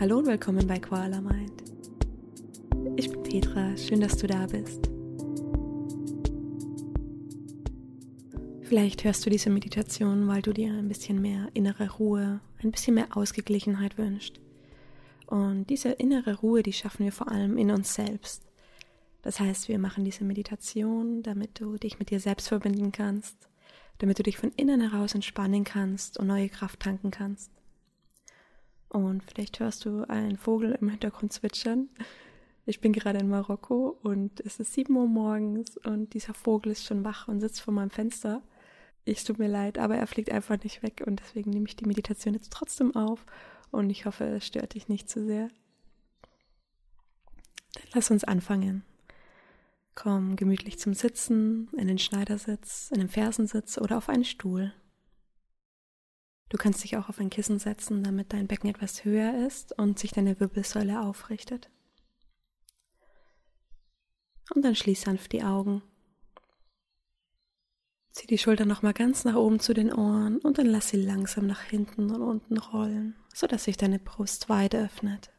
Hallo und willkommen bei Koala Mind. Ich bin Petra, schön, dass du da bist. Vielleicht hörst du diese Meditation, weil du dir ein bisschen mehr innere Ruhe, ein bisschen mehr Ausgeglichenheit wünschst. Und diese innere Ruhe, die schaffen wir vor allem in uns selbst. Das heißt, wir machen diese Meditation, damit du dich mit dir selbst verbinden kannst, damit du dich von innen heraus entspannen kannst und neue Kraft tanken kannst. Und vielleicht hörst du einen Vogel im Hintergrund zwitschern. Ich bin gerade in Marokko und es ist sieben Uhr morgens und dieser Vogel ist schon wach und sitzt vor meinem Fenster. Ich tut mir leid, aber er fliegt einfach nicht weg und deswegen nehme ich die Meditation jetzt trotzdem auf und ich hoffe, es stört dich nicht zu sehr. Dann lass uns anfangen. Komm gemütlich zum Sitzen, in den Schneidersitz, in den Fersensitz oder auf einen Stuhl. Du kannst dich auch auf ein Kissen setzen, damit dein Becken etwas höher ist und sich deine Wirbelsäule aufrichtet. Und dann schließ sanft die Augen. Zieh die Schultern nochmal ganz nach oben zu den Ohren und dann lass sie langsam nach hinten und unten rollen, sodass sich deine Brust weit öffnet.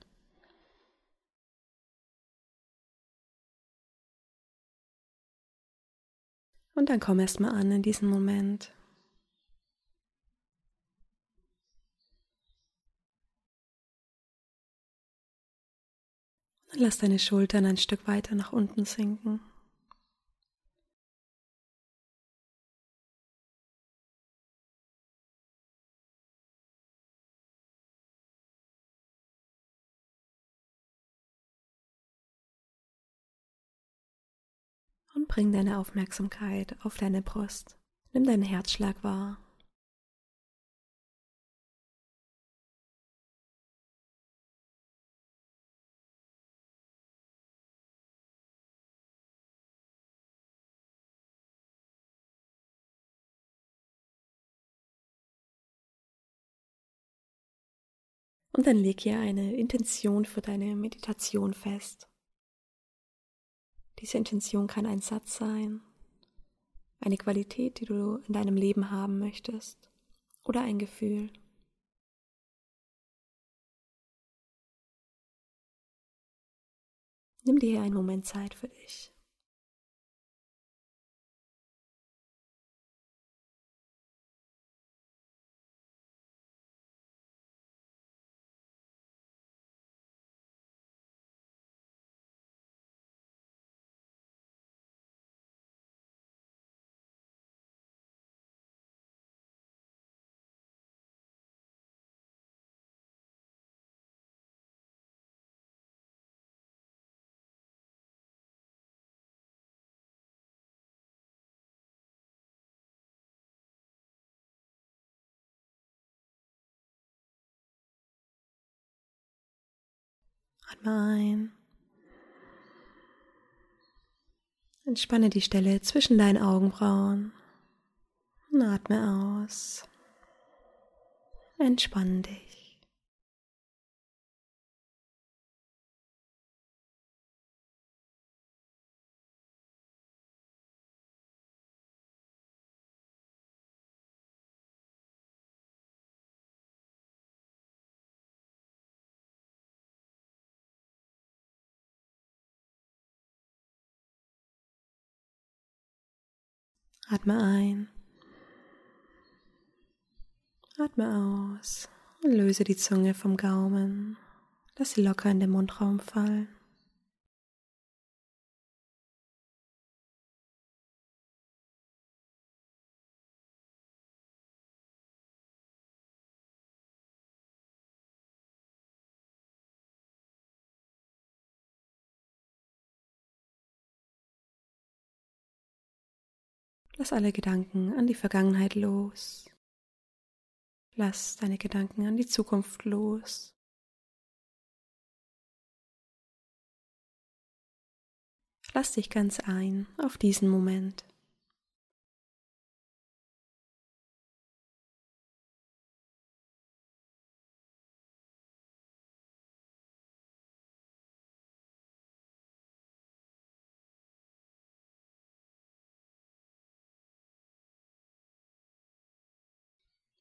Und dann komm erstmal an in diesem Moment. Dann lass deine Schultern ein Stück weiter nach unten sinken. Und bring deine Aufmerksamkeit auf deine Brust. Nimm deinen Herzschlag wahr. Und dann leg hier eine Intention für deine Meditation fest. Diese Intention kann ein Satz sein, eine Qualität, die du in deinem Leben haben möchtest, oder ein Gefühl. Nimm dir einen Moment Zeit für dich. Atme ein. Entspanne die Stelle zwischen deinen Augenbrauen und atme aus. Entspann dich. Atme ein. Atme aus und löse die Zunge vom Gaumen. Lass sie locker in den Mundraum fallen. Lass alle Gedanken an die Vergangenheit los. Lass deine Gedanken an die Zukunft los. Lass dich ganz ein auf diesen Moment.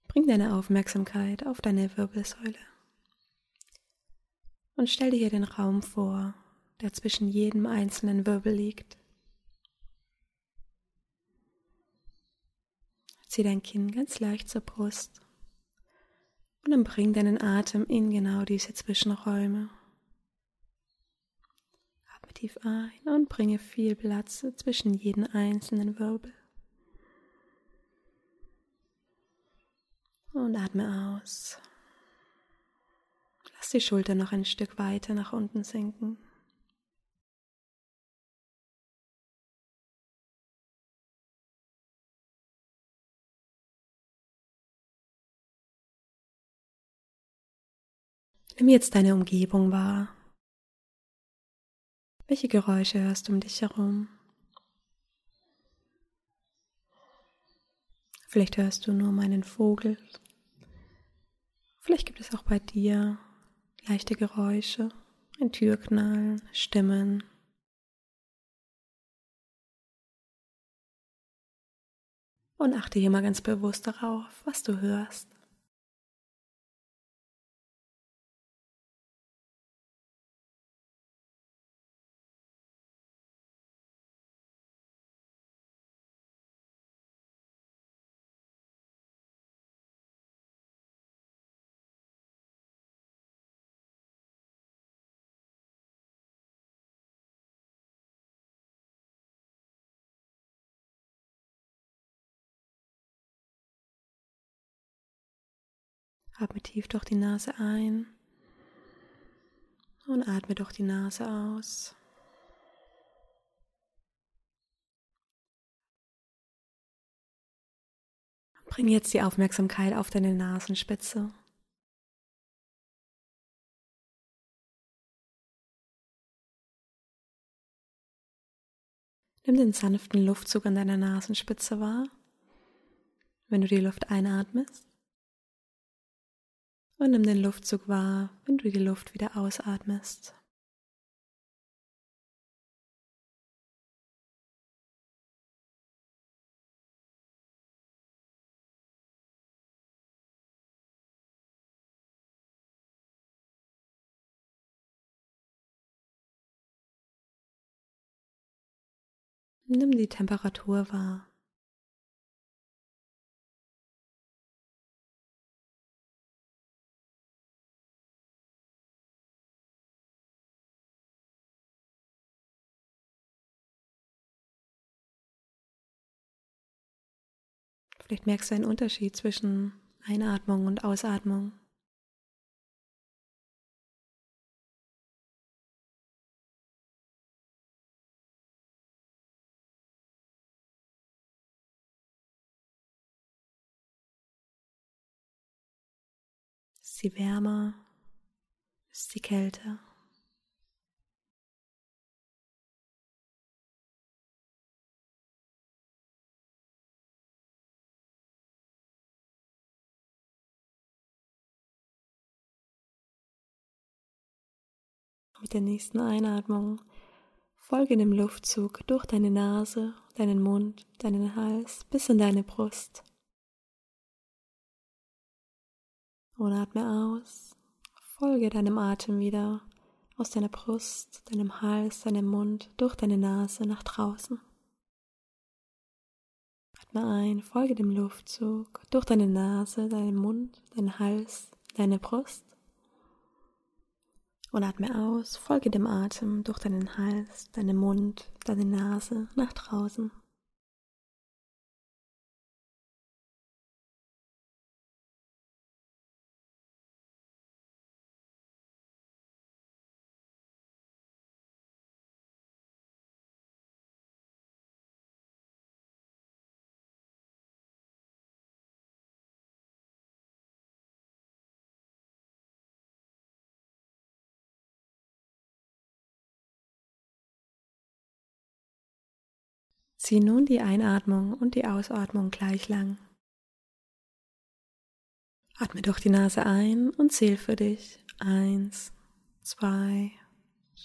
Bring deine Aufmerksamkeit auf deine Wirbelsäule. Und stell dir hier den Raum vor, der zwischen jedem einzelnen Wirbel liegt. Zieh dein Kinn ganz leicht zur Brust und dann bring deinen Atem in genau diese Zwischenräume. Atme tief ein und bringe viel Platz zwischen jeden einzelnen Wirbel. Und atme aus. Lass die Schulter noch ein Stück weiter nach unten sinken. Nimm jetzt deine Umgebung wahr. Welche Geräusche hörst du um dich herum? Vielleicht hörst du nur meinen Vogel. Vielleicht gibt es auch bei dir leichte Geräusche, ein Türknallen, Stimmen. Und achte hier mal ganz bewusst darauf, was du hörst. Atme tief durch die Nase ein und atme durch die Nase aus. Bring jetzt die Aufmerksamkeit auf deine Nasenspitze. Nimm den sanften Luftzug an deiner Nasenspitze wahr, wenn du die Luft einatmest. Und nimm den Luftzug wahr, wenn du die Luft wieder ausatmest. Nimm die Temperatur wahr. Vielleicht merkst du einen Unterschied zwischen Einatmung und Ausatmung. Ist sie wärmer? Ist sie kälter? Mit der nächsten Einatmung folge dem Luftzug durch deine Nase, deinen Mund, deinen Hals bis in deine Brust. Und atme aus. Folge deinem Atem wieder aus deiner Brust, deinem Hals, deinem Mund, durch deine Nase nach draußen. Atme ein, folge dem Luftzug durch deine Nase, deinen Mund, deinen Hals, deine Brust. Und atme aus, folge dem Atem durch deinen Hals, deinen Mund, deine Nase nach draußen. Zieh nun die Einatmung und die Ausatmung gleich lang. Atme durch die Nase ein und zähl für dich. Eins, zwei,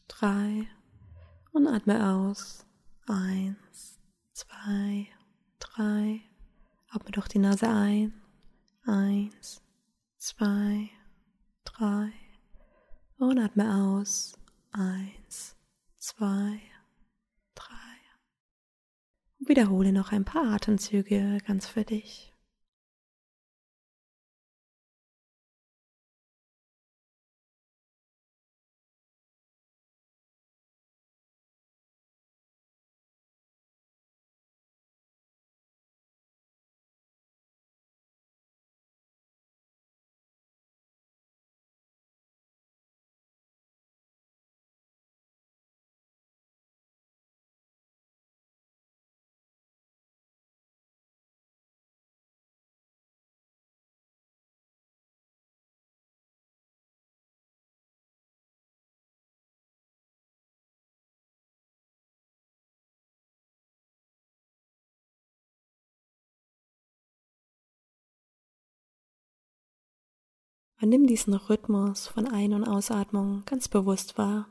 drei und atme aus. Eins, zwei, drei. Atme durch die Nase ein. Eins, zwei, drei Und atme aus. Eins, zwei, drei. Wiederhole noch ein paar Atemzüge ganz für dich. Und nimm diesen Rhythmus von Ein- und Ausatmung ganz bewusst wahr.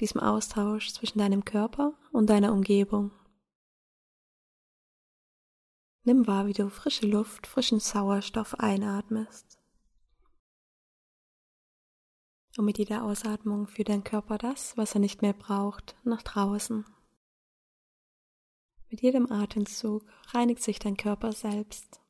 Diesem Austausch zwischen deinem Körper und deiner Umgebung. Nimm wahr, wie du frische Luft, frischen Sauerstoff einatmest. Und mit jeder Ausatmung führt dein Körper das, was er nicht mehr braucht, nach draußen. Mit jedem Atemzug reinigt sich dein Körper selbst.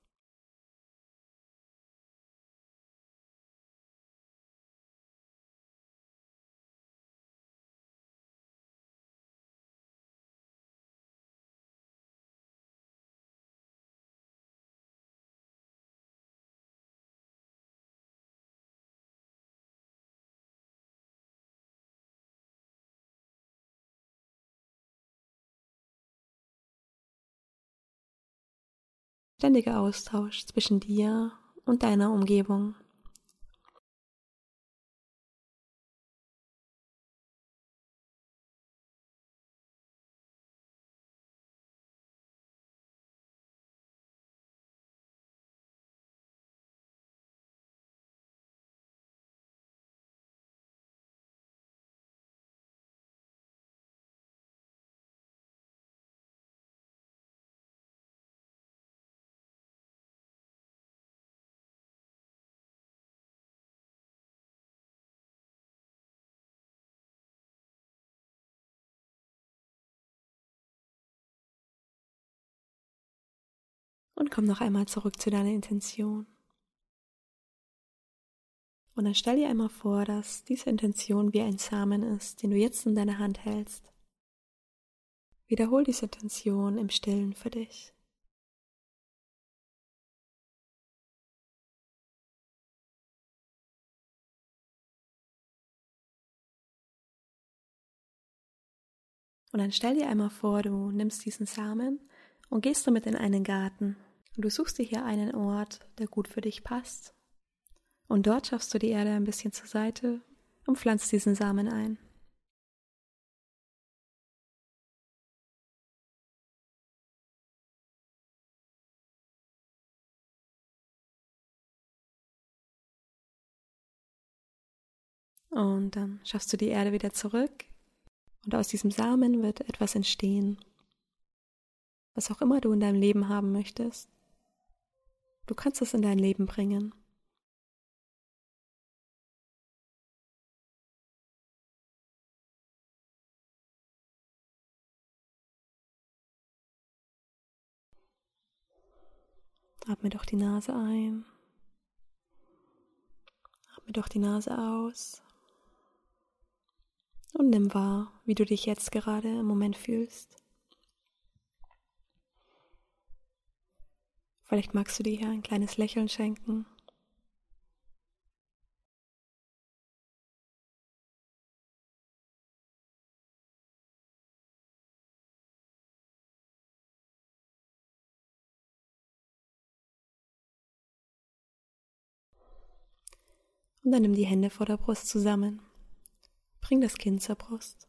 Ständiger Austausch zwischen dir und deiner Umgebung. Und komm noch einmal zurück zu deiner Intention. Und dann stell dir einmal vor, dass diese Intention wie ein Samen ist, den du jetzt in deiner Hand hältst. Wiederhol diese Intention im Stillen für dich. Und dann stell dir einmal vor, du nimmst diesen Samen und gehst damit in einen Garten. Und du suchst dir hier einen Ort, der gut für dich passt. Und dort schaffst du die Erde ein bisschen zur Seite und pflanzt diesen Samen ein. Und dann schaffst du die Erde wieder zurück und aus diesem Samen wird etwas entstehen. Was auch immer du in deinem Leben haben möchtest. Du kannst es in dein Leben bringen. Atme doch die Nase ein. Atme doch die Nase aus. Und nimm wahr, wie du dich jetzt gerade im Moment fühlst. Vielleicht magst du dir hier ein kleines Lächeln schenken. Und dann nimm die Hände vor der Brust zusammen. Bring das Kind zur Brust.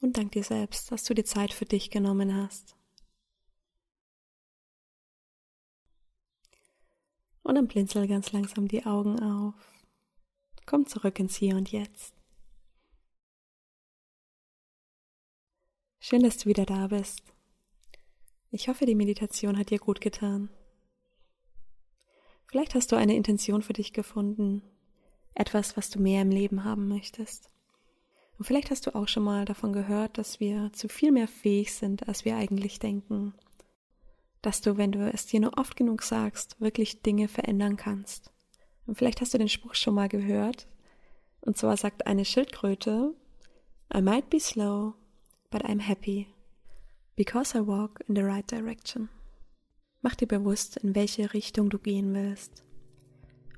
Und dank dir selbst, dass du dir Zeit für dich genommen hast. Und dann blinzel ganz langsam die Augen auf. Komm zurück ins Hier und Jetzt. Schön, dass du wieder da bist. Ich hoffe, die Meditation hat dir gut getan. Vielleicht hast du eine Intention für dich gefunden, etwas, was du mehr im Leben haben möchtest. Und vielleicht hast du auch schon mal davon gehört, dass wir zu viel mehr fähig sind, als wir eigentlich denken. Dass du, wenn du es dir nur oft genug sagst, wirklich Dinge verändern kannst. Und vielleicht hast du den Spruch schon mal gehört. Und zwar sagt eine Schildkröte, I might be slow, but I'm happy, because I walk in the right direction. Mach dir bewusst, in welche Richtung du gehen willst.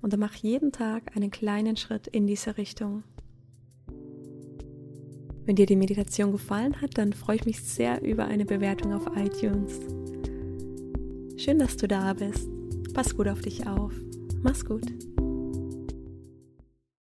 Und dann mach jeden Tag einen kleinen Schritt in diese Richtung. Wenn dir die Meditation gefallen hat, dann freue ich mich sehr über eine Bewertung auf iTunes. Schön, dass du da bist. Pass gut auf dich auf. Mach's gut.